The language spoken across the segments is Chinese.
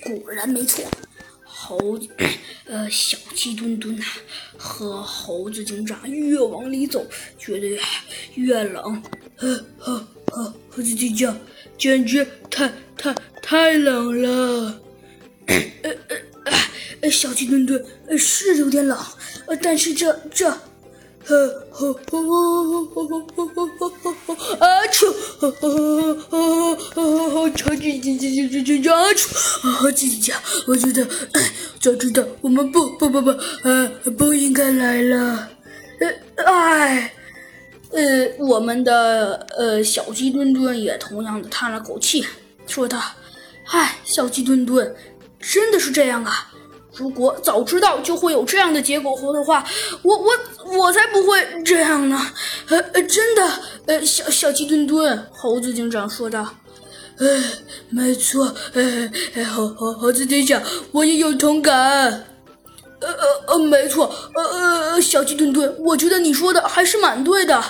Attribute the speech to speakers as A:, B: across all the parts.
A: 果然没错，猴子，呃，小鸡墩墩呐，和猴子警长越往里走，觉得越冷。呃，呵呵，猴子警长，简直太太太冷了。呃呃，小鸡墩墩是有点冷，但是这这。呃，呵呵呵呵呵呵呵呵呵，啊！去，呵呵呵呵呵呵，超级超级超级超级啊！去，啊！姐姐，我觉得早知道我们不不不不，呃，不应该来了。呃，哎，呃，我们的呃小鸡墩墩也同样的叹了口气，说道：“唉，小鸡墩墩，真的是这样啊。”如果早知道就会有这样的结果的话，我我我才不会这样呢。呃呃，真的，呃，小小鸡墩墩，猴子警长说道。呃，没错，呃，猴猴猴子警长，我也有同感。呃呃呃，没错，呃呃，小鸡墩墩，我觉得你说的还是蛮对的。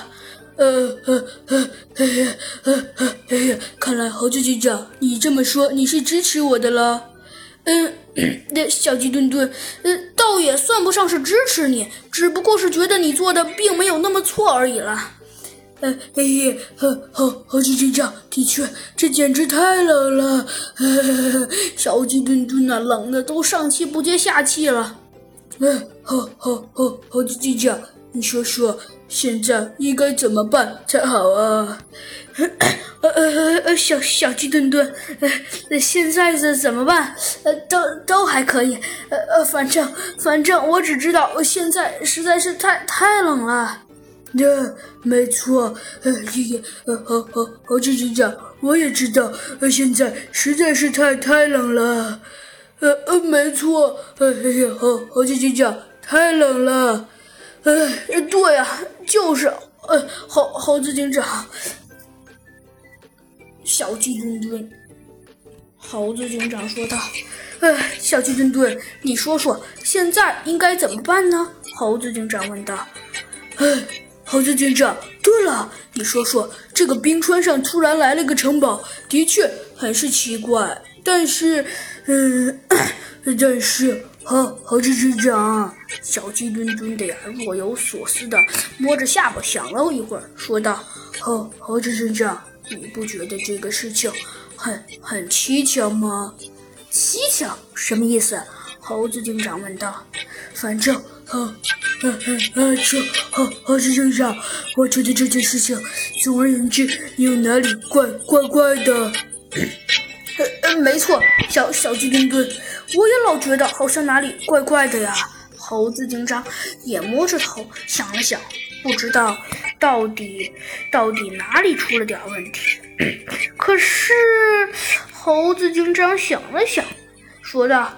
A: 呃呃呃，嘿嘿，呃呃嘿嘿，看来猴子警长，你这么说，你是支持我的了。嗯，那小鸡墩墩，呃，倒也算不上是支持你，只不过是觉得你做的并没有那么错而已了。呃，嘿嘿，呵，猴猴子警长，的确，这简直太冷了。小鸡墩墩呐，冷的都上气不接下气了。呃，猴猴猴猴子警长，你说说，现在应该怎么办才好啊？呃呃呃，小小鸡墩墩，呃，现在是怎么办？呃，都都还可以，呃呃，反正反正我只知道现在实在是太太冷了。对，没错，呃，爷爷，呃，猴猴猴子警长，我也知道，呃，现在实在是太太冷了。呃呃，没错，呃，嘿嘿，猴猴子警长，太冷了。呃，对呀，就是，呃，猴猴子警长。小鸡墩墩，猴子警长说道：“哎，小鸡墩墩，你说说，现在应该怎么办呢？”猴子警长问道。“哎，猴子警长，对了，你说说，这个冰川上突然来了个城堡，的确很是奇怪。但是，嗯，但是，猴猴子警长，小鸡墩墩的呀，若有所思的摸着下巴想了一会儿，说道：‘猴猴子警长。’”你不觉得这个事情很很蹊跷吗？蹊跷什么意思？猴子警长问道。反正，啊啊啊！这猴猴子警长，我觉得这件事情，总而言之，有哪里怪怪怪的。呃呃，没错，小小鸡墩墩，我也老觉得好像哪里怪怪的呀。猴子警长也摸着头想了想，不知道。到底到底哪里出了点问题？可是猴子警长想了想，说道：“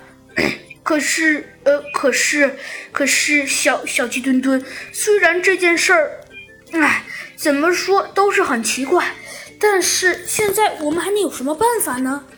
A: 可是，呃，可是，可是，小小鸡墩墩，虽然这件事儿，哎，怎么说都是很奇怪，但是现在我们还能有什么办法呢？”